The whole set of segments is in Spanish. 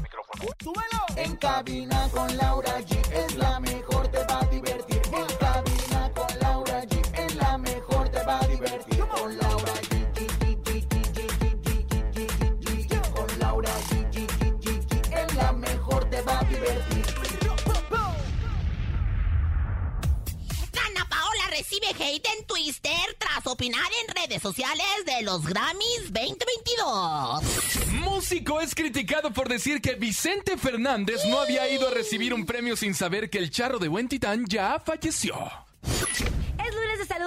micrófono. En cabina con Laura G es la mejor, te va a divertir. Recibe hate en Twitter tras opinar en redes sociales de los Grammys 2022. Músico es criticado por decir que Vicente Fernández no había ido a recibir un premio sin saber que el charro de Buen Titán ya falleció.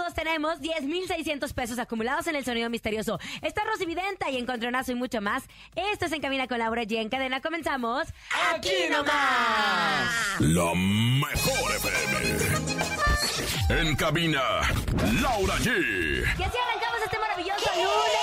Saludos, tenemos 10,600 pesos acumulados en el sonido misterioso. Está Rosy Videnta y Encontronazo y mucho más. Esto es En Camina con Laura G. En cadena comenzamos. ¡Aquí nomás! La mejor FM. En cabina, Laura G. Y así arrancamos este maravilloso lunes,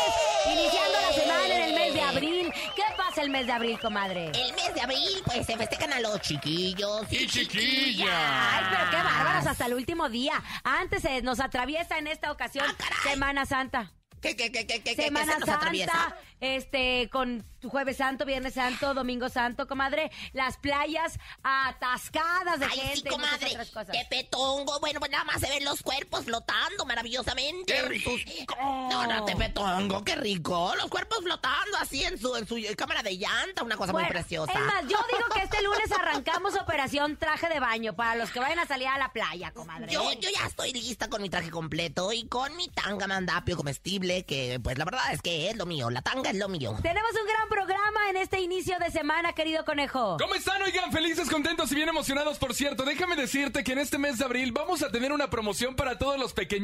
el mes de abril, comadre? El mes de abril, pues se festejan a los chiquillos y, Y chiquillas. Ay, pero qué bárbaros hasta el último día. Antes se nos atraviesa en esta ocasión Ah, caray. Semana Santa. ¿Qué, qué, qué, qué, qué, qué Semana se nos Santa, atraviesa? este, con Jueves Santo, Viernes Santo, Domingo Santo, comadre, las playas atascadas de Ay, gente sí, y comadre. otras cosas. Qué petongo. Bueno, pues nada más se ven los cuerpos flotando maravillosamente. ¡Qué rico! No, no, te petongo, qué rico. Los cuerpos flotando así en su, en su cámara de llanta, una cosa Bueno, muy preciosa. Es más, yo digo que este lunes arrancamos operación traje de baño para los que vayan a salir a la playa, comadre. Yo, yo ya estoy lista con mi traje completo y con mi tanga mandapio comestible, que pues la verdad es que es lo mío. La tanga es lo mío. Tenemos un gran programa en este inicio de semana, querido conejo. ¿Cómo están? Oigan, felices, contentos y bien emocionados, por cierto. Déjame decirte que en este mes de abril vamos a tener una promoción para todos los pequeños.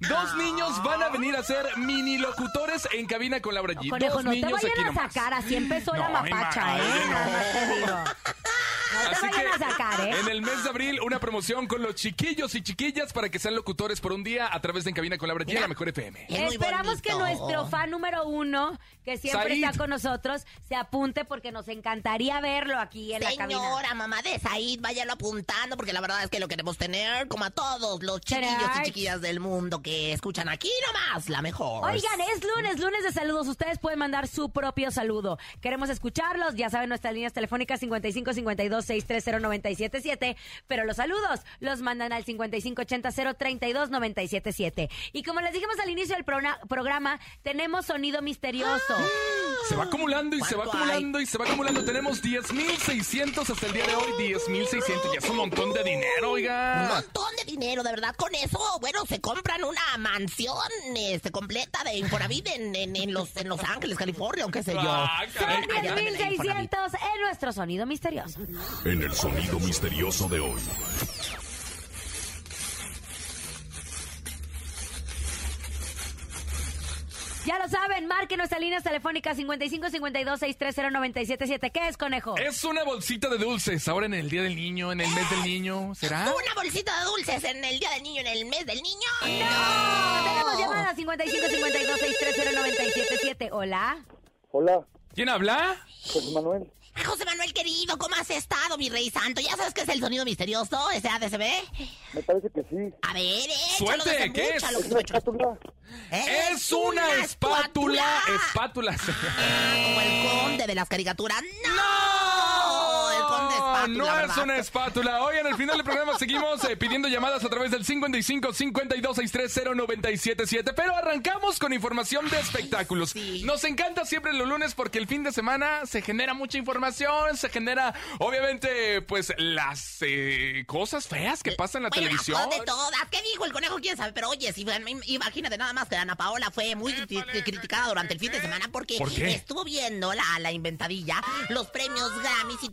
Dos niños van a venir a ser mini locutores en cabina con Laura G. Conejo, Dos no te niños vayan a sacar, así empezó la No, mapacha, ¿eh? imagínate, Nada más te digo. No te Así vayan que a sacar, ¿eh? en el mes de abril una promoción con los chiquillos y chiquillas para que sean locutores por un día a través de En Cabina con G en la Mejor FM. Es muy Esperamos que bonito. nuestro fan número uno, que siempre Said. está con nosotros, se apunte porque nos encantaría verlo aquí en la cabina. Señora, mamá de Said, váyalo apuntando porque la verdad es que lo queremos tener como a todos los chiquillos y chiquillas del mundo que escuchan aquí nomás, la mejor. Oigan, es lunes, lunes de saludos. Ustedes pueden mandar su propio saludo. Queremos escucharlos. Ya saben, nuestras líneas telefónicas 55 52 630 977. Pero los saludos los mandan al 55 80 032 977. Y como les dijimos al inicio del programa, tenemos sonido misterioso. Se va acumulando y se va ¿Cuánto acumulando y se va acumulando. Tenemos 10.600 hasta el día de hoy. 10.600. Ya es un montón de dinero, Un oiga. montón de dinero, de verdad. Con eso, bueno, se compran una mansión este, completa de Infonavit en, en, en los, en Los Ángeles, California, o qué sé yo. Ah. Son Allá venden el Infonavit. 10.600 en nuestro sonido misterioso. En el sonido misterioso de hoy. Ya lo saben, marquen nuestras líneas telefónicas 55 52 630 977. ¿Qué es, conejo? Es una bolsita de dulces. Ahora en el Día del Niño, en el mes del niño. ¿Será? Una bolsita de dulces en el Día del Niño, en el mes del niño. ¡No! Tenemos llamadas 55 52 630 977. Hola. Hola, ¿Quién habla? José Manuel. José Manuel querido, ¿cómo has estado, mi rey santo? ¿Ya sabes qué es el sonido misterioso, ese ADCB? Me parece que sí. A ver, échalo, Suerte, ¿qué es? Es una espátula. Es una espátula. Espátula. Ah, como el conde de las caricaturas. ¡No! No ¿verdad? es una espátula. Hoy en el final del programa seguimos eh, pidiendo llamadas a través del 55 52 630 977. Pero arrancamos con información de espectáculos. Sí. Nos encanta siempre los lunes porque el fin de semana se genera mucha información, se genera, obviamente, pues las eh, cosas feas que pasan en la Bueno, televisión. de todas. ¿Qué dijo el conejo? ¿Quién sabe? Pero oye, si, imagínate nada más que Ana Paola fue muy cri- criticada durante el fin de semana porque estuvo viendo la, la inventadilla, los premios Grammys y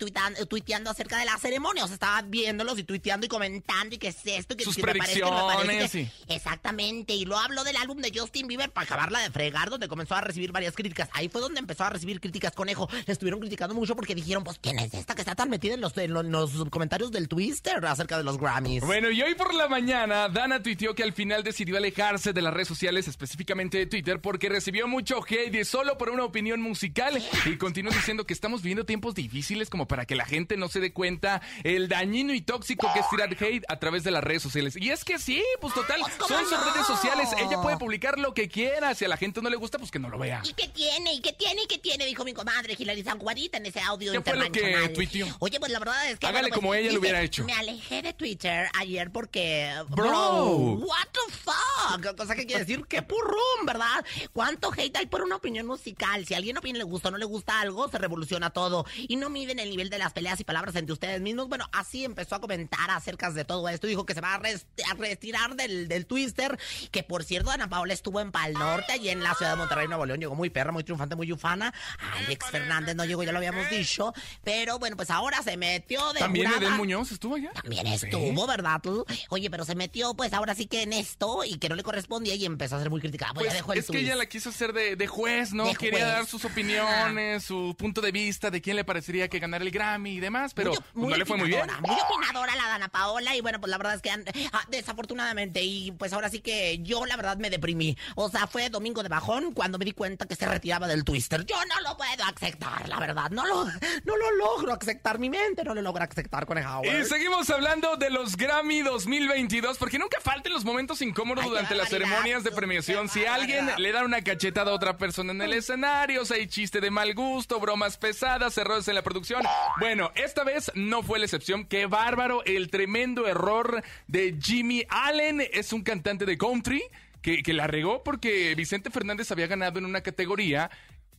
tuiteando acerca acerca de la ceremonia. O sea, estaba viéndolos y tuiteando y comentando y que es esto, y que Sus que me parece, que me parece, predicciones, que- Exactamente. Y luego habló del álbum de Justin Bieber para acabarla de fregar, donde comenzó a recibir varias críticas. Ahí fue donde empezó a recibir críticas conejo. Le estuvieron criticando mucho porque dijeron, pues, ¿quién es esta que está tan metida en los, en los, en los comentarios del Twister acerca de los Grammys? Bueno, y hoy por la mañana, Dana tuiteó que al final decidió alejarse de las redes sociales, específicamente de Twitter, porque recibió mucho hate solo por una opinión musical. Y continuó diciendo que estamos viviendo tiempos difíciles como para que la gente no se dé cuenta el dañino y tóxico que es tirar hate a través de las redes sociales. Y es que sí, pues total, ¿cómo son sus redes sociales. Ella puede publicar lo que quiera. Si a la gente no le gusta, pues que no lo vea. ¿Y qué tiene? ¿Y qué tiene? ¿Y qué tiene? Dijo mi comadre Hilary Sanguarita en ese audio ¿Qué fue lo que tuiteó? Oye, pues la verdad es que... Hágale pues, como ella lo hubiera hecho. Me alejé de Twitter ayer porque... Bro. what the fuck? Cosa que quiere decir que purrum, ¿verdad? ¿Cuánto hate hay por una opinión musical? Si a alguien opina le gusta o no le gusta algo, se revoluciona todo. Y no miden el nivel de las peleas y palabras entre ustedes mismos. Bueno, así empezó a comentar acerca de todo esto. Dijo que se va a, rest- a retirar del, del Twister. Que por cierto, Ana Paola estuvo en Pal Norte, allí en la ciudad de Monterrey, Nuevo León. Llegó muy perra, muy triunfante, muy ufana. Alex Fernández no llegó, ya lo habíamos dicho. Pero bueno, pues ahora se metió de También jurada. Edel Muñoz estuvo allá. También estuvo, ¿verdad? Oye, pero se metió pues ahora sí que en esto y que no le correspondía y empezó a ser muy criticada. Pues, Pues ya dejó el es que ella la quiso hacer de, de juez, ¿no? De Quería juez. dar sus opiniones, su punto de vista de quién le parecería que ganara el Grammy y demás, pero Muy- pues, muy no le fue muy bien. Muy opinadora la Dana Paola y bueno, pues la verdad es que ah, desafortunadamente y pues ahora sí que yo la verdad me deprimí. O sea, fue domingo de bajón cuando me di cuenta que se retiraba del Twister. Yo no lo puedo aceptar, la verdad. No lo, no lo logro aceptar. Mi mente no lo logra aceptar con el Y seguimos hablando de los Grammy 2022, porque nunca falten los momentos incómodos Ay, durante las ceremonias de premiación. Si alguien le da una cachetada a otra persona en el escenario, si hay chiste de mal gusto, bromas pesadas, errores en la producción. Bueno, esta vez no fue la excepción. Qué bárbaro el tremendo error de Jimmy Allen. Es un cantante de country que, que la regó porque Vicente Fernández había ganado en una categoría.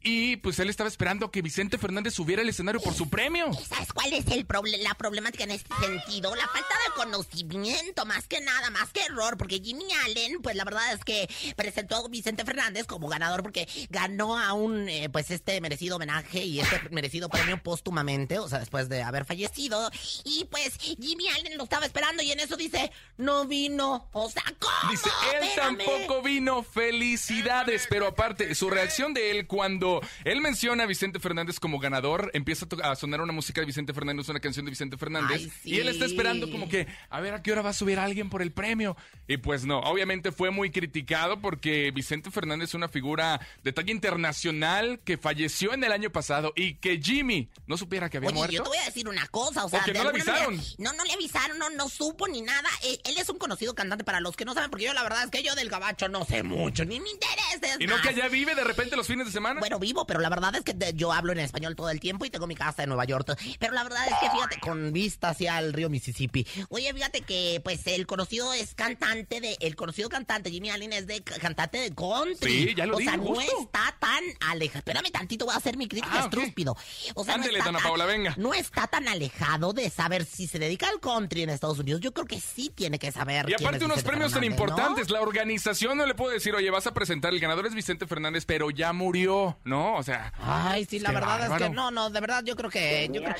Y pues él estaba esperando que Vicente Fernández subiera al escenario por su premio. ¿Sabes cuál es el proble- la problemática en este sentido? La falta de conocimiento, más que nada, más que error, porque Jimmy Allen, pues la verdad es que presentó a Vicente Fernández como ganador porque ganó a un, eh, pues este merecido homenaje y este merecido premio póstumamente, o sea, después de haber fallecido. Y pues Jimmy Allen lo estaba esperando y en eso dice, no vino, o sea, ¿cómo? Dice, él Espérame. tampoco vino. Felicidades. Pero aparte, su reacción de él cuando él menciona a Vicente Fernández como ganador, empieza a, sonar una música de Vicente Fernández, una canción de Vicente Fernández. Ay, sí. Y él está esperando como que, a ver a qué hora va a subir alguien por el premio. Y pues no, obviamente fue muy criticado porque Vicente Fernández es una figura de talla internacional que falleció en el año pasado y que Jimmy no supiera que había Oye, muerto. yo te voy a decir una cosa, o sea, que no le avisaron. manera- no, no le avisaron, no, no supo ni nada. Él, él es un conocido cantante para los que no saben, porque yo la verdad es que yo del gabacho no sé mucho, ni me interesa. es Y no que allá vive de repente los fines de semana. Bueno, vivo, pero la verdad es que yo hablo en español todo el tiempo y tengo mi casa en Nueva York. Pero la verdad es que fíjate, con vista hacia el río Mississippi. Oye, fíjate que pues el conocido es cantante de, el conocido cantante Jimmy Allen es de cantante de country. Sí, ya lo O sea, no está tan alejado. Espérame tantito, voy a hacer mi crítica Ah, estrúpido. O sea, Ándele, no Dana tan- venga. No está tan alejado de saber si se dedica al country en Estados Unidos. Yo creo que sí tiene que saber. Y aparte unos premios tan importantes, la organización no le puede decir, oye, vas a presentar, el ganador es Vicente Fernández, pero ya murió, ¿no? O sea, Ay, sí, la verdad es que no, no, de verdad yo creo que... yo creo-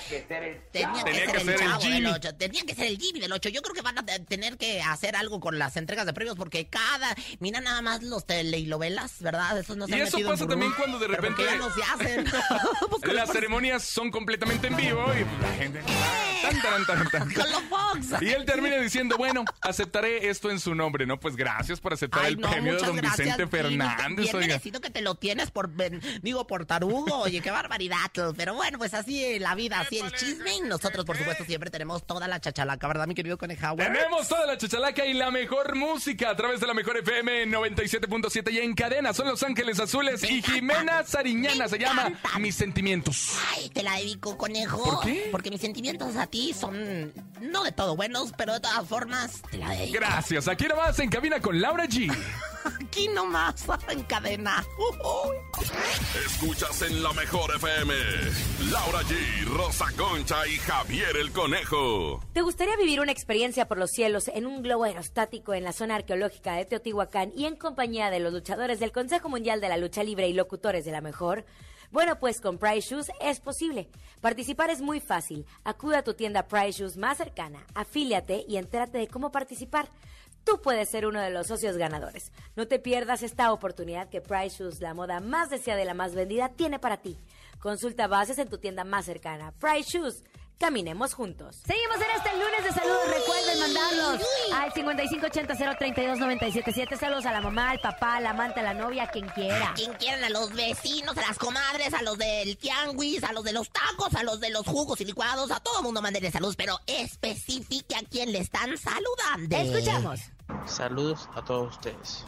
tenía, que ser el chavo del Jimmy. 8, tenía que ser el Jimmy del 8. Yo creo que van a te- tener que hacer algo con las entregas de premios porque cada... Mira nada más los telenovelas, ¿verdad? Esos no se Y han eso pasa también cuando de Pero ¿por qué repente- ya no se hacen. Pues las ceremonias son completamente en vivo y la gente... Tan, tan, tan, tan. Con los Fox. Y él termina diciendo, bueno, aceptaré esto en su nombre, ¿no? Pues gracias por aceptar Ay, el no, premio de don gracias, Vicente Jimmy. Fernández, Bien oiga. merecido que te lo tienes por, digo, por tarugo. Oye, qué barbaridad. Pero bueno, pues así la vida, así el chisme. Y nosotros, por supuesto, siempre tenemos toda la chachalaca, ¿verdad, mi querido Conejauer? Tenemos toda la chachalaca y la mejor música a través de la mejor FM 97.7 y en cadena son Los Ángeles Azules y Jimena Sariñana se llama. Mis Sentimientos. Ay, te la dedico, conejo. ¿Por qué? Porque mis sentimientos a ti son no de todo buenos, pero de todas formas te la dedico. Gracias, aquí nomás en cabina con Laura G. Aquí nomás, en cadena. Escuchas en la mejor FM. Laura G, Rosa Concha y Javier el Conejo. ¿Te gustaría vivir una experiencia por los cielos en un globo aerostático en la zona arqueológica de Teotihuacán y en compañía de los luchadores del Consejo Mundial de la Lucha Libre y locutores de la mejor? Bueno, pues con Price Shoes es posible. Participar es muy fácil. Acude a tu tienda Price Shoes más cercana, afíliate y entérate de cómo participar. Tú puedes ser uno de los socios ganadores. No te pierdas esta oportunidad que Price Shoes, la moda más deseada y la más vendida, tiene para ti. Consulta bases en tu tienda más cercana. Price Shoes. Caminemos juntos. Seguimos en este lunes de saludos. Recuerden mandarlos al 5580-032-977. Saludos a la mamá, al papá, al amante, a la novia, a quien quiera. A quien quieran, a los vecinos, a las comadres, a los del tianguis, a los de los tacos, a los de los jugos y licuados, a todo mundo mándenle saludos, pero especifique a quién le están saludando. Escuchamos. Saludos a todos ustedes.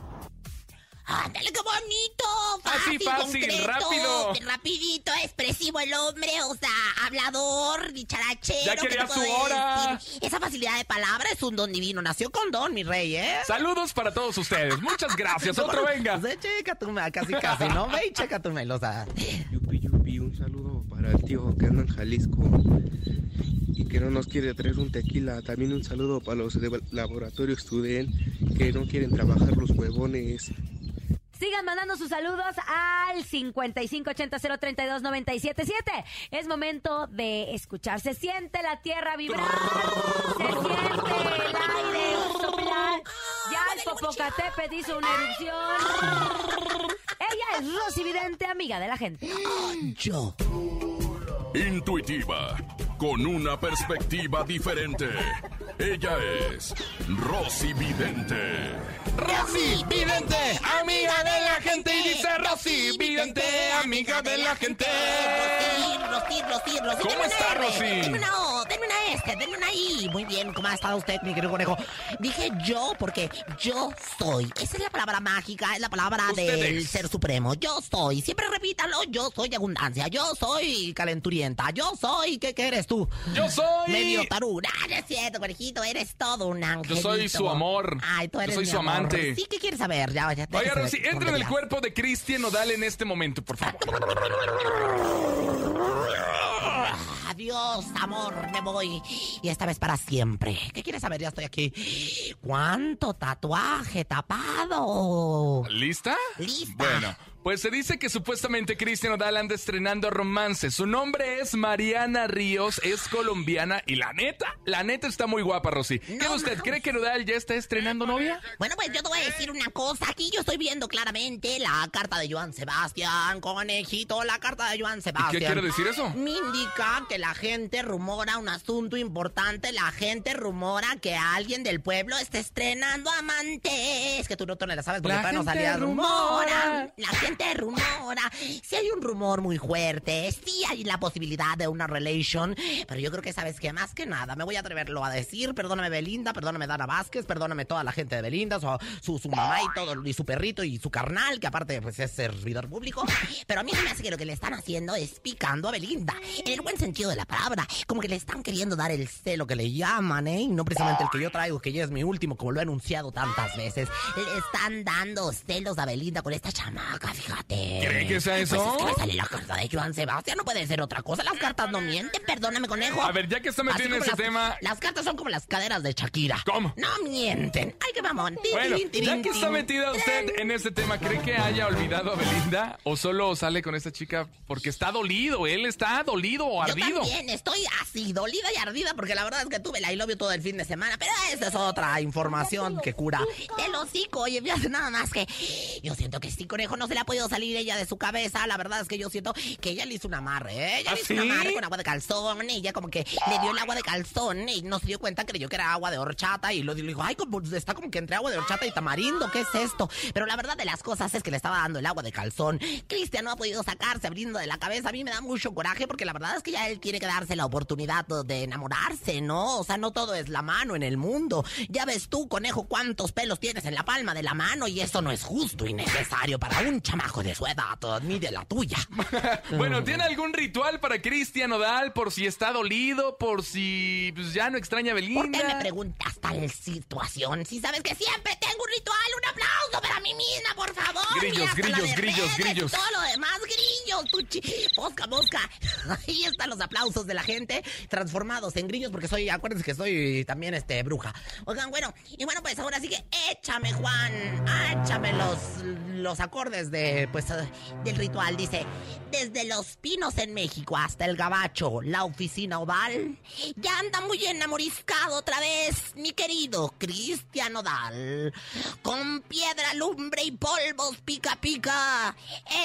¡Ándale, qué bonito! Así fácil, concreto, rápido. Rapidito, expresivo el hombre, o sea, hablador, dicharachero. Ya ¿qué te quería su hora. decir? Esa facilidad de palabra es un don divino. Nació con don, mi rey, ¿eh? Saludos para todos ustedes. Muchas gracias. Otro venga. Pues, checa tu casi, casi, ¿no? Ve y checa tu sea. Yupi, yupi, un saludo para el tío que anda en Jalisco y que no nos quiere traer un tequila. También un saludo para los de Laboratorio Student que no quieren trabajar los huevones. Sigan mandando sus saludos al 5580-032-977. Es momento de escuchar. Se siente la tierra vibrar. Se siente el aire soplar. Ya el Popocatépetl hizo una erupción. Ella es Rosy Vidente, amiga de la gente. Yo. Intuitiva, con una perspectiva diferente. Ella es Rosy Vidente. Rosy Vidente, amiga de la gente. Y dice Rosy Vidente, amiga de la gente. Rosy, Rosy, Rosy. ¿Cómo denme una está, Rosy? Denme una O, denme una este, denme una I. Muy bien, ¿cómo ha estado usted, mi querido conejo? Dije yo porque yo soy. Esa es la palabra mágica, es la palabra Ustedes. del ser supremo. Yo soy. Siempre repítalo, yo soy abundancia. Yo soy calenturienta. Yo soy, ¿qué, qué eres tú? Yo soy. Medio taruga. Ah, no es cierto, conejito, eres todo un ángel. soy su amor. Ay, tú Yo eres soy mi su amor. amante. Sí, ¿qué quieres saber? Ya, ya. Déjese Rosy, de entra en el cuerpo de Cristian Nodal en este momento, por favor. Adiós, amor, me voy. Y esta vez para siempre. ¿Qué quieres saber? Ya estoy aquí. ¿Cuánto tatuaje tapado? ¿Lista? Lista. Bueno, pues se dice que supuestamente Cristian Nodal anda estrenando romance. Su nombre es Mariana Ríos, es colombiana y la neta, la neta está muy guapa, Rosy. ¿Qué No, usted no. cree que Nodal ya está estrenando novia? Bueno, pues yo te voy a decir una cosa. Aquí yo estoy viendo claramente la carta de Joan Sebastián, conejito, la carta de Joan ¿Y Sebastián. qué quiere decir eso? Me indica que la gente rumora un asunto importante. La gente rumora que alguien del pueblo está estrenando amantes. Que tú no te la sabes porque La todavía no salía rumora. rumora. La gente rumora. Si hay un rumor muy fuerte, sí hay la posibilidad de una relation. Pero yo creo que sabes que más que nada me voy a atreverlo a decir. Perdóname Belinda, perdóname Dana Vázquez, perdóname toda la gente de Belinda, su, su, su mamá y todo, y su perrito y su carnal, que aparte pues es servidor público. Pero a mí me hace que lo que le están haciendo es picando a Belinda. En el buen sentido de la palabra. Como que le están queriendo dar el celo que le llaman, ¿eh? Y no precisamente el que yo traigo, que ya es mi último, como lo he anunciado tantas veces. Le están dando celos a Belinda con esta chamaca, fíjate. ¿Cree que sea Pues eso? es que me sale la carta de Joan Sebastián, no puede ser otra cosa. Las cartas no mienten, perdóname, conejo. A ver, ya que está metido en ese las- tema- Las cartas son como las caderas de Shakira. ¿Cómo? No mienten. Ay, qué mamón. Bueno, ya que está metida usted en este tema, ¿cree que haya olvidado a Belinda? ¿O solo sale con esta chica porque está dolido? Él está dolido o Yo ardido. también estoy así, dolida y ardida, porque la verdad es que tuve la I love you todo el fin de semana, pero esa es otra información que cura. Del hocico, oye, fíjate nada más que yo siento que sí, conejo, no se le ha podido salir ella de su cabeza. La verdad es que yo siento que ella le hizo un amarre, ¿eh? Ella ¿Ah, le hizo sí? un amarre con agua de calzón, y ella como que le dio el agua de calzón y no se dio cuenta, creyó que era agua de horchata y lo dijo, ay, como, está como que entre agua de horchata y tamarindo, ¿qué es esto? Pero la verdad de las cosas es que le estaba dando el agua de calzón. Cristian no ha podido sacarse abriendo de la cabeza. A mí me da mucho coraje porque la verdad es que ya él tiene que darse la oportunidad de enamorarse, ¿no? O sea, no todo es la mano en el mundo. Ya ves tú, conejo, cuántos pelos tienes en la palma de la mano y eso no es justo y necesario para un chamaco de su edad, ni de la tuya. Bueno, ¿tiene algún ritual para Cristian Nodal por si está dolido, por si pues, ya no extraña a ¿Por qué Belinda? me preguntas tal situación? Si sabes que siempre tengo un ritual, un aplauso para mí misma, por favor. Grillos, grillos, grillos, grillos. Todo lo demás, grillos. grillos, tuchi. Mosca, mosca. Ahí están los aplausos de la gente transformados en grillos porque soy, acuérdense que soy también este bruja. Oigan, bueno, y bueno, pues ahora sí que échame, Juan. Échame los, los acordes de, pues, eh, del ritual. Dice, desde Los Pinos en México hasta el Gabacho, la oficina oval, ya anda muy enamoriscado otra vez, mi querido Cristian Odal. Con piedra, lumbre y polvos pica pica.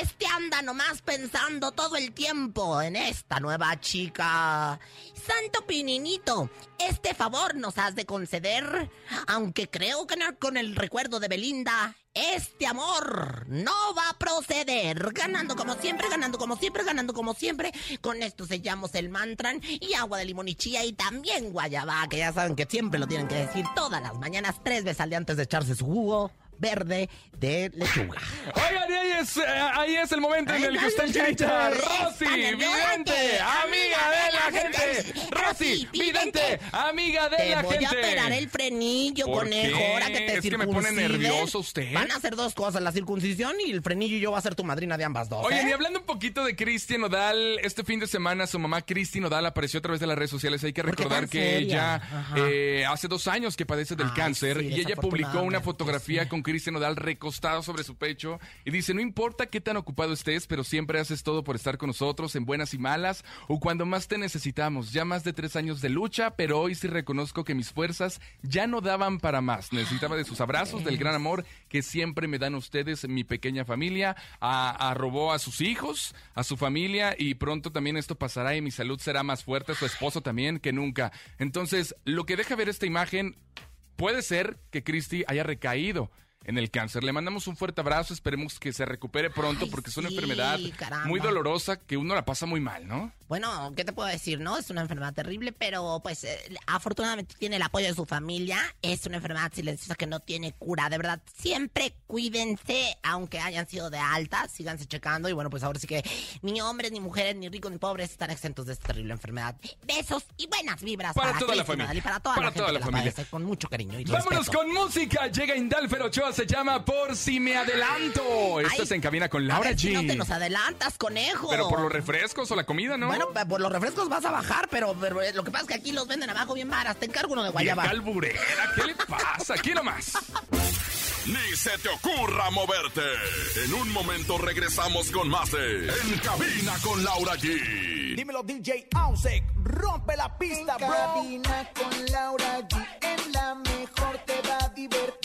Este anda nomás pensando todo el tiempo en esta nueva chica. Santo Pininito, este favor nos has de conceder, aunque creo que con el recuerdo de Belinda, este amor no va a proceder. Ganando como siempre, ganando como siempre, ganando como siempre. Con esto sellamos el mantran y agua de limón y también guayaba, que ya saben que siempre lo tienen que decir todas las mañanas, tres veces al día antes de echarse su jugo verde de lechuga. Oigan, y ahí es, eh, ahí es el momento en el que usted grita, Rosy, vidente, amiga de la gente. Rosy, vidente, amiga de Te la voy a gente. operar el frenillo, ¿Por conejo, ahora que te Es que me pone nervioso usted. Van a hacer dos cosas, la circuncisión y el frenillo y yo voy a ser tu madrina de ambas dos. Oigan, ¿eh? y hablando un poquito de Cristian Odal, este fin de semana su mamá Cristian Odal apareció a través de las redes sociales. Hay que ¿Por qué recordar que ella eh, hace dos años que padece del Ay, cáncer sí, y ella publicó una fotografía sí. con Cristian Odal recostado sobre su pecho y dice, no importa qué tan ocupado estés, pero siempre haces todo por estar con nosotros en buenas y malas o cuando más te necesitamos. Ya más de tres años de lucha, pero hoy sí reconozco que mis fuerzas ya no daban para más. Necesitaba de sus abrazos, del gran amor que siempre me dan ustedes, mi pequeña familia. A, a- robó a sus hijos, a su familia y pronto también esto pasará y mi salud será más fuerte, su esposo también que nunca. Entonces, lo que deja ver esta imagen puede ser que Christy haya recaído en el cáncer. Le mandamos un fuerte abrazo, esperemos que se recupere pronto Ay, porque es una sí, enfermedad caramba. muy dolorosa que uno la pasa muy mal, ¿no? Bueno, ¿qué te puedo decir? No, es una enfermedad terrible, pero pues eh, afortunadamente tiene el apoyo de su familia. Es una enfermedad silenciosa que no tiene cura. De verdad, siempre cuídense, aunque hayan sido de alta, síganse checando. Y bueno, pues ahora sí que ni hombres, ni mujeres, ni ricos, ni pobres están exentos de esta terrible enfermedad. Besos y buenas vibras Para para, toda la familia. Y para toda Para la gente toda que la familia. con mucho cariño y Vámonos respeto. con música. Llega Indalfer Ochoa, se llama Por si me adelanto. Esto Ay, es en cabina con A Laura ver si no G. te nos adelantas, conejo. Pero por los refrescos o la comida, ¿no? Bueno, por los refrescos vas a bajar, pero, pero, eh, lo que pasa es que aquí los venden abajo bien varas. Te encargo uno de guayaba. alburera, ¿qué le pasa? Aquí nomás. Ni se te ocurra moverte. En un momento regresamos con más de En Cabina con Laura G. Dímelo DJ Ausek, rompe la pista, En bro. cabina con Laura G. En la mejor te va a divertir.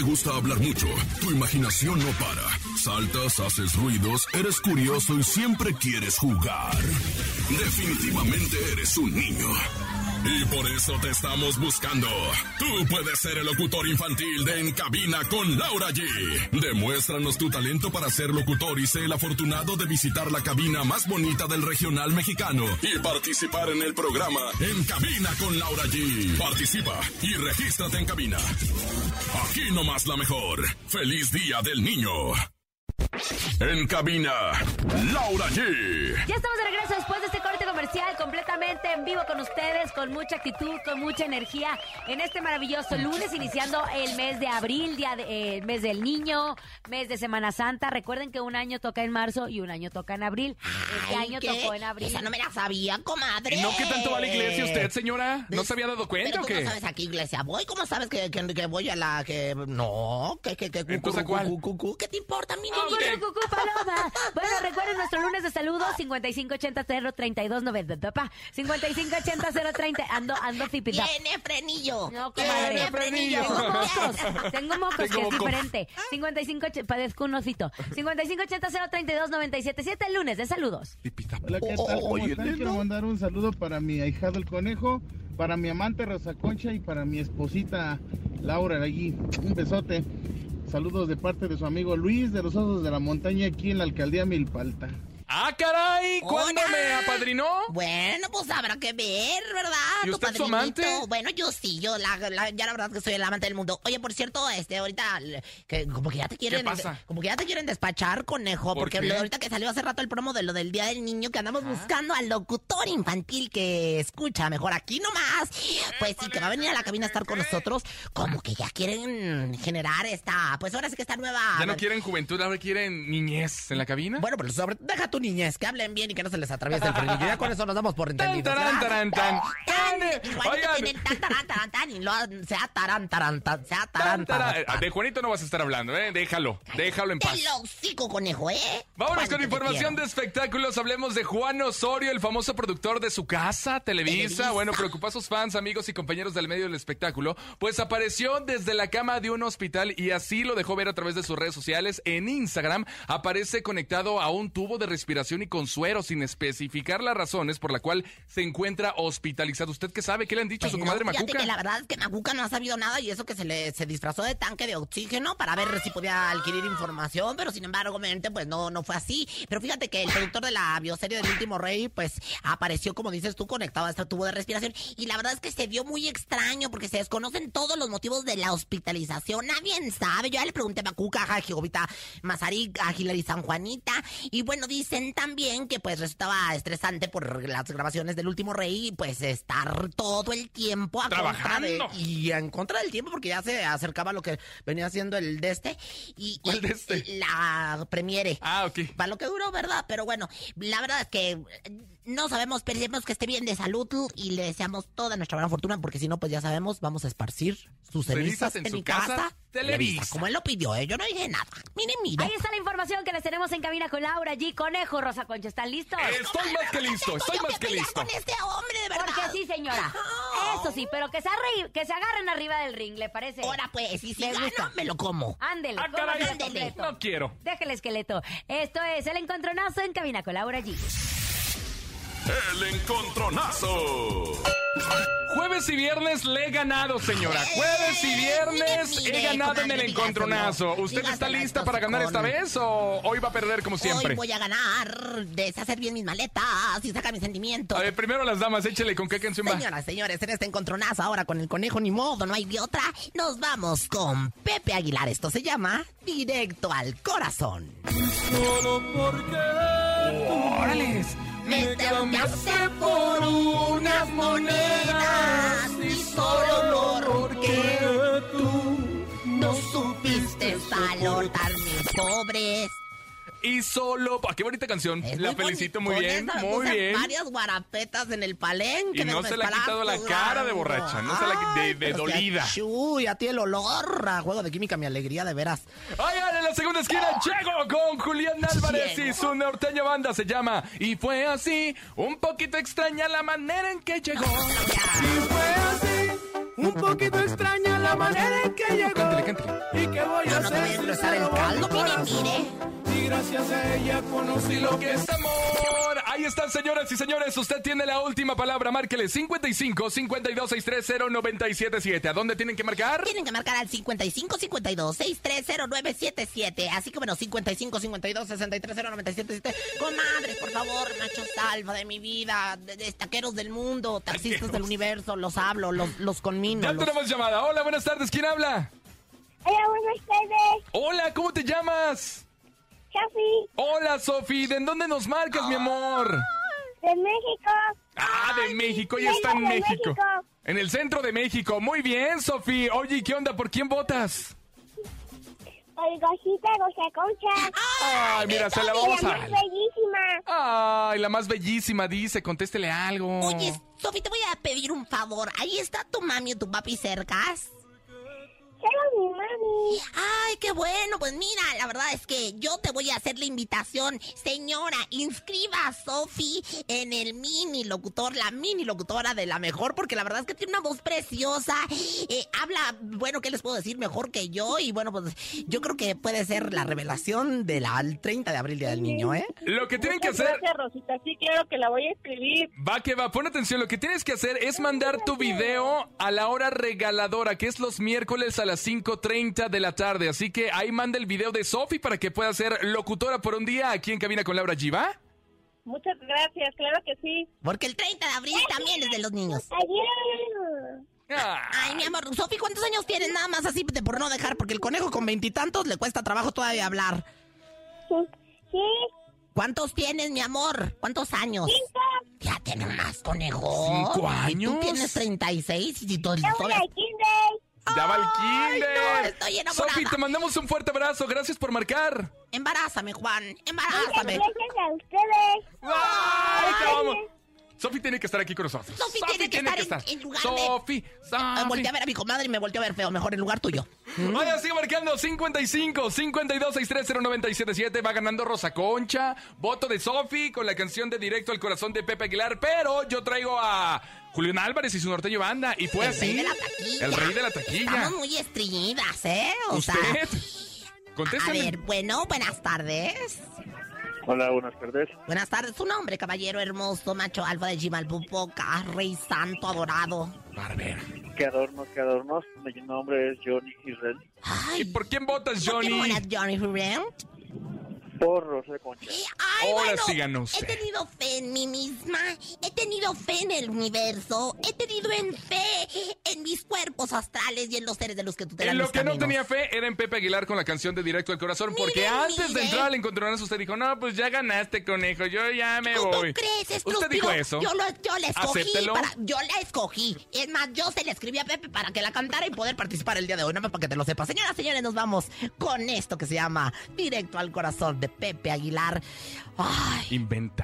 Te gusta hablar mucho, tu imaginación no para. Saltas, haces ruidos, eres curioso y siempre quieres jugar. Definitivamente eres un niño. Y por eso te estamos buscando. Tú puedes ser el locutor infantil de En Cabina con Laura G. Demuéstranos tu talento para ser locutor y sé el afortunado de visitar la cabina más bonita del regional mexicano y participar en el programa En Cabina con Laura G. Participa y regístrate en cabina. Aquí nomás la mejor. Feliz Día del Niño. En cabina, Laura G. Ya estamos de regreso después de este comercial completamente en vivo con ustedes, con mucha actitud, con mucha energía, en este maravilloso lunes, iniciando el mes de abril, día de- eh, el mes del niño, mes de Semana Santa. Recuerden que un año toca en marzo y un año toca en abril. Este Ay, año ¿qué? tocó en abril. Esa no me la sabía, comadre. ¿Y no qué tanto va la iglesia usted, señora? ¿No se había dado cuenta Pero o tú qué? no sabes a qué iglesia voy. ¿Cómo sabes que, que, que voy a la que... No, que... que, que Entonces, ¿a cuál? cu- cu- cu- ¿Qué te importa, mi niña? paloma. Recuerden nuestro lunes de saludos 5580 03290 papá 5580 030 ando ando fipita. Tiene frenillo. No, Tiene comadre. frenillo. Tengo mocos. Tengo mocos, Tengo que es diferente. 55, padezco un osito. 5580 032 977 el lunes de saludos. Pipita. Hola, ¿qué tal? ¿Cómo Oye, están? Quiero mandar un saludo para mi ahijado el conejo, para mi amante Rosa Concha y para mi esposita Laura allí. Un besote. Saludos de parte de su amigo Luis de los Osos de la Montaña aquí en la alcaldía Milpalta. Ah, caray, ¿cuándo Hola. me apadrinó? Bueno, pues habrá que ver, ¿verdad? ¿Y Tu usted es su padrinito. amante? Bueno, yo sí, yo la, la- ya la verdad que soy el amante del mundo. Oye, por cierto, este, ahorita, le- que como que ya te quieren, pasa? como que ya te quieren despachar, conejo, ¿Por porque qué? lo- ahorita que salió hace rato el promo de lo del Día del Niño, que andamos buscando al locutor infantil que escucha mejor aquí nomás. Pues sí, que va a venir a la cabina a estar con nosotros, como que ya quieren generar esta, pues ahora sí que esta nueva... ¿Ya no quieren juventud, ahora quieren niñez en la cabina? Bueno, pero sobre, deja tu niñez, que hablen bien y que no se les atraviese el frenillo. Ya con eso nos damos por entendidos. tan. Oigan. tienen tan. De Juanito no vas a estar hablando, ¿eh? Déjalo, déjalo en paz. Te lo hocico, conejo, ¿eh? Vámonos ¿Cuánto con información de espectáculos. Hablemos de Juan Osorio, el famoso productor de su casa, Televisa. Televisa. Bueno, preocupa a sus fans, amigos y compañeros del medio del espectáculo. Pues apareció desde la cama de un hospital y así lo dejó ver a través de sus redes sociales. En Instagram aparece conectado a un tubo de respiración y con suero, sin especificar las razones por la cual se encuentra hospitalizado. ¿Usted qué sabe? ¿Qué le han dicho a Pues su no, comadre fíjate Macuca? que la verdad es que Macuca no ha sabido nada y eso que se le se disfrazó de tanque de oxígeno para ver si podía adquirir información, pero sin embargo, obviamente, pues no, no fue así. Pero fíjate que el productor de la bioserie del último rey, pues apareció, como dices tú, conectado a este tubo de respiración. Y la verdad es que se vio muy extraño porque se desconocen todos los motivos de la hospitalización. Nadie sabe. Yo ya le pregunté a Macuca, a Jehovita Mazarik, a Hilary San Juanita. Y bueno, dicen también que pues resultaba estresante por las grabaciones del último rey y pues estar todo el tiempo a contra Trabajando. de, y en contra del tiempo porque ya se acercaba lo que venía haciendo el de este y, ¿Cuál y- de este? la premiere Ah, ok. para lo que duró verdad pero bueno la verdad es que eh, no sabemos esperemos que esté bien de salud y le deseamos toda nuestra buena fortuna porque si no pues ya sabemos vamos a esparcir sus cenizas, Cenizas en en, su mi casa, casa, Televisa. como él lo pidió ¿eh? yo no dije nada mire mire Ahí está la información que les tenemos en cabina con Laura G. Conejo, Rosa Concha. ¿Están listos? Estoy más que listo, estoy más que listo. con este hombre de verdad Porque sí, señora. Eso sí, pero que se, arri- que se agarren arriba del ring, ¿le parece? ahora pues y si gano gusta. me lo como Ándele, Ah, caray, no quiero. Deje el esqueleto. Esto es El Encontronazo en cabina con Laura G. El encontronazo. Jueves y viernes le he ganado, señora. Jueves y viernes Mire, he ganado en el encontronazo. dígaselo. ¿Usted está lista para ganar esta vez o hoy va a perder como siempre? Hoy voy a ganar, deshacer bien mis maletas y sacar mis sentimientos. A ver, primero las damas, échele con qué canción va. Señoras, señores, en este encontronazo ahora con el conejo ni modo, no hay de otra. Nos vamos con Pepe Aguilar. Esto se llama Directo al Corazón. ¡Órales! Me cambiaste por unas monedas valorar mis pobres. Y solo... ¡Ah, qué bonita canción! Es la muy felicito muy bien, esa muy bien. varias guarapetas en el palenque. Y no se le ha quitado la cara de borracha, no se la de- dolida. Uy, a ti el olor a juego de química, mi alegría, de veras. Oigan, en la segunda esquina llego con Julián Álvarez y su norteña banda se llama Y fue así, un poquito extraña la manera en que llegó. Un poquito extraña la manera en que llegó. Cántale, cántale. ¿Y qué voy a No, no te voy a hacer? el caldo, mi mire. Y gracias a ella conocí lo que que es amor. Ahí están, señoras y señores. Usted tiene la última palabra. Márquele 55 52 630 977. ¿A dónde tienen que marcar? Tienen que marcar al 55 52 630 Así que bueno, 55 52 63 977 Comadres, por favor, macho salva de mi vida, de, de estaqueros del mundo, taxistas del universo, los hablo, los, los conmino. Ya los- tenemos llamada. Hola, buenas tardes. ¿Quién habla? Hola, buenas tardes, Hola, ¿cómo te llamas? Chafi, Hola, Sofi. ¿De dónde nos marcas, mi amor? de México. Ah, de México. Ya está en México. México. En el centro de México. Muy bien, Sofi. Oye, ¿qué onda? ¿Por quién votas? Olgosita Rosa Concha. Ay, mira, se la vamos la a... más bellísima. Ay, la más bellísima dice, contéstele algo. Oye, Sofi, te voy a pedir un favor. Ahí está tu mami o tu papi cercas. Soy mi mami. Ay, qué bueno. Pues mira, la verdad es que yo te voy a hacer la invitación. Señora, inscriba a Sofi en el mini locutor, la mini locutora de la mejor, porque la verdad es que tiene una voz preciosa. Eh, habla, bueno, ¿qué les puedo decir? Mejor que yo. Y bueno, pues yo creo que puede ser la revelación del 30 de abril, Día del Niño, ¿eh? Lo que tienen que hacer... Gracias, Rosita. Sí, claro que la voy a escribir. Va que va, pon atención, lo que tienes que hacer es mandar tu video a la hora regaladora, que es los miércoles a las 5.30 de la tarde. Así que ahí manda el video de Sofi para que pueda ser locutora por un día aquí en Cabina con Laura G, ¿va? Muchas gracias, claro que sí. Porque el 30 de abril también es de los niños. Ayer. Ah, Ay, mi amor, Sofi, ¿cuántos años tienes? Nada más así de por no dejar, porque el conejo con veintitantos le cuesta trabajo todavía hablar. Sí. ¿Cuántos tienes, mi amor? ¿Cuántos años? Cinco. Ya tiene más, conejo. ¿Cinco Y tú años? tienes 36 y tú Yo voy todavía... ya va el kinder. no, estoy enamorada. Sofi, te mandamos un fuerte abrazo. Gracias por marcar. Embarázame, Juan, Muchas embarázame. gracias a. Sofi tiene que estar aquí con nosotros. Sofi tiene que estar en- en lugar de- Sofi, Ah, Sofi. volteé a ver a mi comadre y me volteó a ver feo. Mejor en lugar tuyo. Vaya, sigue marcando 55 52 630 977 Va ganando Rosa Concha. Voto de Sofi con la canción de Directo al Corazón de Pepe Aguilar. Pero yo traigo a Julián Álvarez y su norteño banda. Y fue el así. rey de la taquilla. El rey de la taquilla. Estamos muy estreñidas, ¿eh? O sea, ¿Usted? a Contéstale. ver, bueno, buenas tardes. Hola, buenas tardes. Buenas tardes, su nombre, caballero hermoso, macho alfa de Chimalpupoca, rey santo adorado. Barbera. ¿Qué adornos, qué adornos? Mi nombre es Johnny Israel. ¿Y Ay, por quién votas, ¿por qué Johnny? molas, Johnny Rubén? Por Rosa Concha. Ay, Ahora bueno, sí ganó he usted. tenido fe en mí misma, he tenido fe en el universo, he tenido en fe en mis cuerpos astrales y en los seres de los que tutelan En lo que no tenía fe era en Pepe Aguilar con la canción de Directo al Corazón. Porque antes de entrar al encontronazo, usted dijo: No, pues ya ganaste, conejo. Yo ya me ¿Cómo voy. crees, ¿Usted estúpido? dijo eso? Yo, lo, yo la escogí Acéptelo. para... Yo la escogí. Es más, yo se la escribí a Pepe para que la cantara y poder participar el día de hoy. Nada más para que te lo sepas. Señoras, señores, nos vamos con esto que se llama Directo al Corazón de Pepe Aguilar. Ay,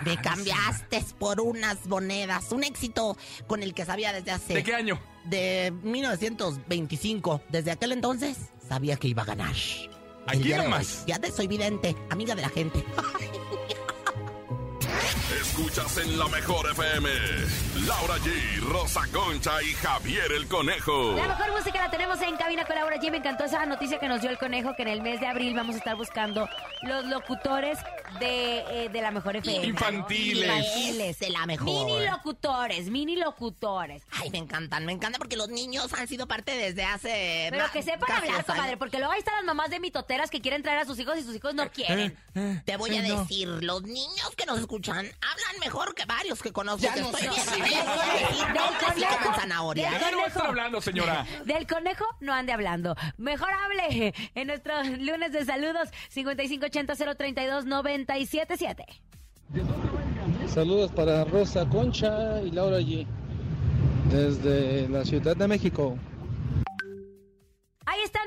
me cambiaste por unas monedas. Un éxito con el que sabía desde hace... ¿De qué año? De 1925. Desde aquel entonces sabía que iba a ganar. El Aquí nomás. Ya te soy vidente, amiga de la gente. Escuchas en la mejor FM. Laura G, Rosa Concha y Javier el Conejo. La mejor música la tenemos en cabina con Laura G. Me encantó esa noticia que nos dio el conejo que en el mes de abril vamos a estar buscando los locutores de, eh, de la mejor FM. Infantiles. Infantiles. De la mejor. Mini locutores, mini locutores. Ay, me encantan, me encanta porque los niños han sido parte desde hace. Pero que sepan hablar, comadre, porque luego ahí están las mamás de mitoteras que quieren traer a sus hijos y sus hijos no quieren. Te voy a Eh, no. decir, los niños que nos escuchan hablan mejor que varios que conozco. Ya que no estoy. Del conejo- no hablando, señora. Del conejo no ande hablando. Mejor hable en nuestro lunes de saludos 5580-032-977. Saludos para Rosa Concha y Laura G. Desde la Ciudad de México.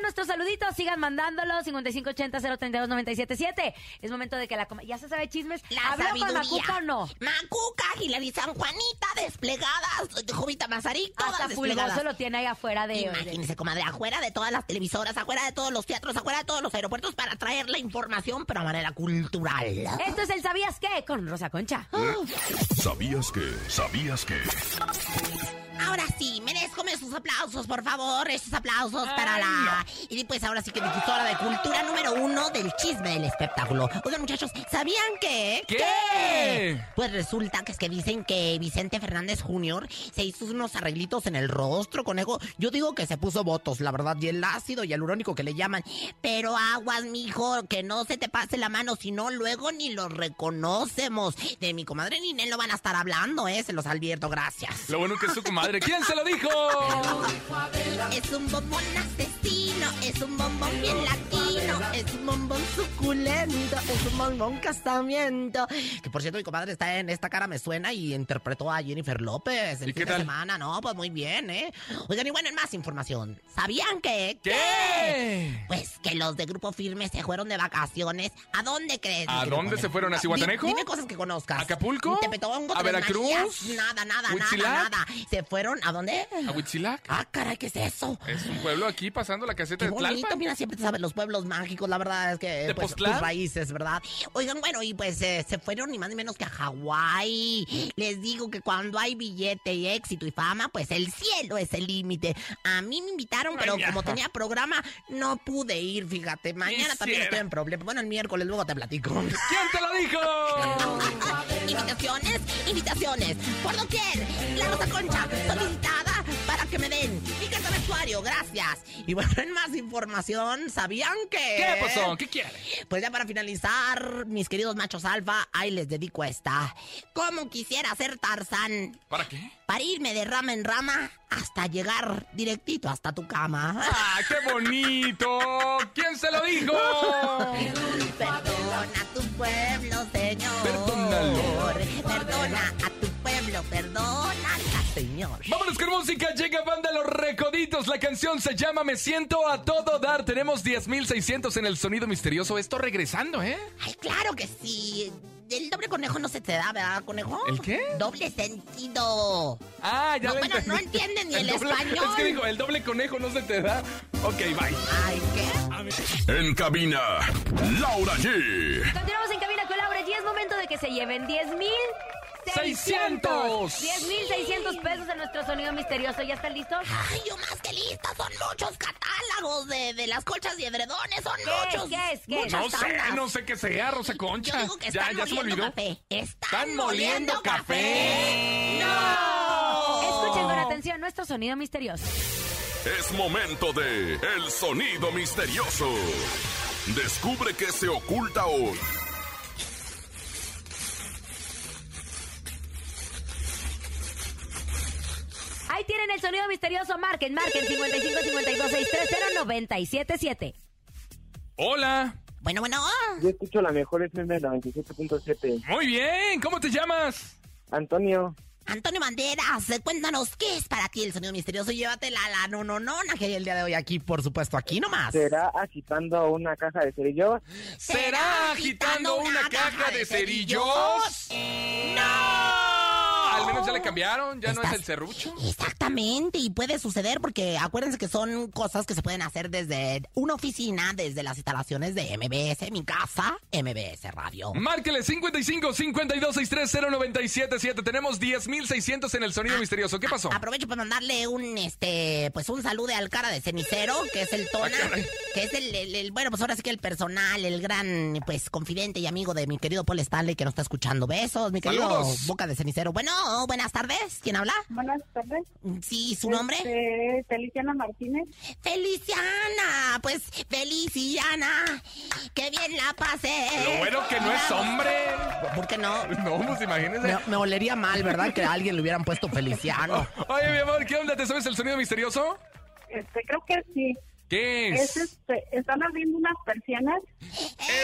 Nuestros saluditos, sigan mandándolos 5580-032-977. Es momento de que la coma... ¿Ya se sabe chismes? La ¿Habló con. Macuca o no? Macuca, Hilary San Juanita, desplegadas. Jovita Mazarik, todas Hasta desplegadas. Lo tiene ahí afuera de... Imagínense, comadre, afuera de todas las televisoras, afuera de todos los teatros, afuera de todos los aeropuertos para traer la información, pero a manera cultural. Esto es el ¿Sabías qué? Con Rosa Concha. ¿Sabías que? ¿Sabías que? Ahora sí, merezcome sus aplausos, por favor. Esos aplausos para la. Y pues ahora sí que difusora de cultura número uno del chisme del espectáculo. Oigan, muchachos, ¿sabían que? ¿Qué? Pues resulta que es que dicen que Vicente Fernández Jr. se hizo unos arreglitos en el rostro, conejo. Yo digo que se puso votos, la verdad, y el ácido y el urónico que le llaman. Pero aguas, mijo, que no se te pase la mano, si no, luego ni lo reconocemos. De mi comadre Ninel no van a estar hablando, ¿eh? Se los advierto, gracias. Lo bueno que es su comadre. ¿Quién se lo dijo? Es un bombón asesino, es un bombón bien latino, es un bombón casamiento. Que por cierto, mi comadre está en esta cara me suena y interpretó a Jennifer López el ¿Y fin qué de tal? semana, ¿no? Pues muy bien, ¿eh? Oigan, y bueno, en más información. ¿Sabían que? ¿Qué? Pues que los de Grupo Firme se fueron de vacaciones. ¿A dónde crees? mi ¿A querido dónde se fueron? ¿A Di- Zihuatanejo? Dime cosas que conozcas. ¿Acapulco? Tepetongo, ¿A Tres Veracruz? Marías, Nada, nada, ¿Huitzilac? nada, nada. ¿Se fueron a dónde? ¿A Huitzilac? Ah, caray, ¿qué es eso? Es un pueblo aquí pasando la caseta Qué de bonito, Tlalpan. mira, siempre te sabes los pueblos mágicos, la verdad es que pues, ¿Tepoztlán? tus raíces, ¿verdad? Oigan, bueno, y pues eh, se fueron ni más ni menos que a Hawái. Les digo que cuando hay billete y éxito y fama, pues el cielo es el límite. A mí me invitaron, pero Ay, como tenía programa, no pude ir, fíjate. Mañana también estoy en problemas. Bueno, el miércoles luego te platico. ¿Quién te lo dijo? Invitaciones, invitaciones, por doquier. La Rosa Concha, solicitada que me den carta de usuario, gracias. Y bueno, en más información, ¿sabían que...? ¿Qué pasó? ¿Qué quiere? Pues ya para finalizar, mis queridos machos alfa, ahí les dedico esta. ¿Cómo quisiera ser Tarzán? ¿Para qué? Para irme de rama en rama hasta llegar directito hasta tu cama. ¡Ah, qué bonito! ¿Quién se lo dijo? Perdona a tu pueblo, Señor. Perdónalo. Perdona Señor. Vámonos con música, llega Banda Los Recoditos. La canción se llama Me Siento a Todo Dar. Tenemos 10.600 en el sonido misterioso. Esto regresando, ¿eh? Ay, claro que sí. El doble conejo no se te da, ¿verdad, conejo? ¿El qué? Doble sentido. Ah, ya No, lo bueno, entendí. no entienden ni el doble- español. Es que dijo, el doble conejo no se te da. Ok, bye. Ay, ¿qué? En cabina, Laura G. Continuamos en cabina con Laura y es momento de que se lleven 10 mil. 600. 10.600 pesos de nuestro sonido misterioso. ¿Ya están listos? Ay, yo más que lista, son muchos catálogos de, de las colchas y edredones, son ¿Qué es? muchos. ¿Qué es? ¿Qué es? muchas No sé, no sé qué sea, Rosa Yo Concha. digo que Ya, están ya se me moliendo olvidó. café. Están, Están moliendo café. ¡No! Escuchen con atención nuestro sonido misterioso. Es momento de El Sonido Misterioso. Descubre qué se oculta hoy. Ahí tienen el sonido misterioso. Marquen, marquen 55 52 630 977. Hola. Bueno, bueno. Yo escucho la mejor FM 97.7. Muy bien, ¿cómo te llamas? Antonio, Antonio Banderas, cuéntanos, ¿qué es para ti el sonido misterioso? Llévatela la no, no, no, que hay el día de hoy aquí, por supuesto, aquí nomás. ¿será agitando una caja de cerillos? ¿Será agitando una caja de cerillos? ¡No! Al menos ya le cambiaron, ya no es el serrucho. Exactamente, y puede suceder porque acuérdense que son cosas que se pueden hacer desde una oficina, desde las instalaciones de MBS, mi casa, MBS Radio. Márquele 55 52 630 977. Tenemos 10.600 en el sonido misterioso. ¿Qué pasó? Aprovecho para mandarle un este pues un saludo al cara de cenicero, que es el Tona, Ah, caray. que es el, el- el- bueno, pues ahora sí que el personal, el gran pues confidente y amigo de mi querido Paul Stanley que nos está escuchando. Besos, mi querido Saludos. boca de cenicero. Bueno, buenas tardes. ¿Quién habla? Buenas tardes. Sí, su nombre. Este, Feliciana Martínez. Feliciana, pues Feliciana, que bien la pasé. Lo bueno que no es hombre. ¿Por qué no? No, pues imagínese. Me, me olería mal, ¿verdad? Que a alguien le hubieran puesto Feliciano. Oye, mi amor, ¿qué onda? ¿Te sabes el sonido misterioso? Este, creo que sí. ¿Qué Es, es? este, están abriendo unas persianas.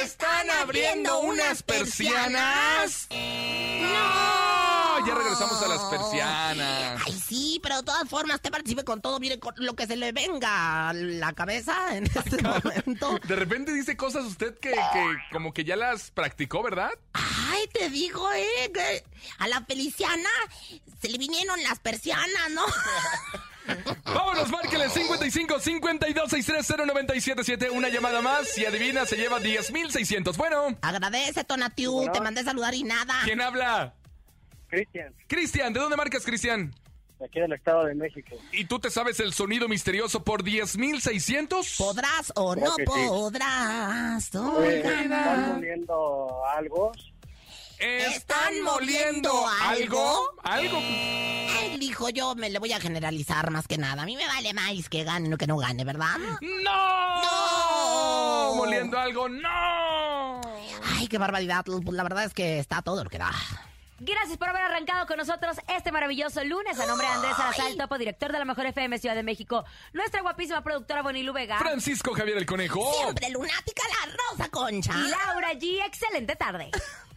¿Están abriendo unas persianas? ¡No! Ya regresamos a las persianas. Ay, sí, pero de todas formas, te participe con todo, mire, con lo que se le venga a la cabeza en este momento. De repente dice cosas usted que, que como que ya las practicó, ¿verdad? Ay, te digo, eh, que a la Feliciana se le vinieron las persianas, ¿no? Vámonos, márquele 55 52 630 977. Una llamada más. Si adivina, se lleva 10,600. Bueno, Agradece, Tonatiu, Bueno. te mandé saludar y nada. ¿quién habla? Cristian, Cristian, ¿de dónde marcas, Cristian? de aquí del Estado de México. ¿Y tú te sabes el sonido misterioso por 10,600? ¿Podrás o Creo no sí. podrás? tú Pues, están moliendo algo. ¿Están moliendo algo? ¿Algo? Ay, hijo, yo me le voy a generalizar más que nada. A mí me vale más que gane o que no gane, ¿verdad? ¡No! ¡No! ¿Moliendo algo? ¡No! Ay, qué barbaridad. Pues la verdad es que está todo lo que da. Gracias por haber arrancado con nosotros este maravilloso lunes. A nombre de Andrés Salazar, topo director de la Mejor FM Ciudad de México. Nuestra guapísima productora Bonilu Vega. Francisco Javier el Conejo. Siempre lunática la Rosa Concha. Y Laura G. Excelente tarde.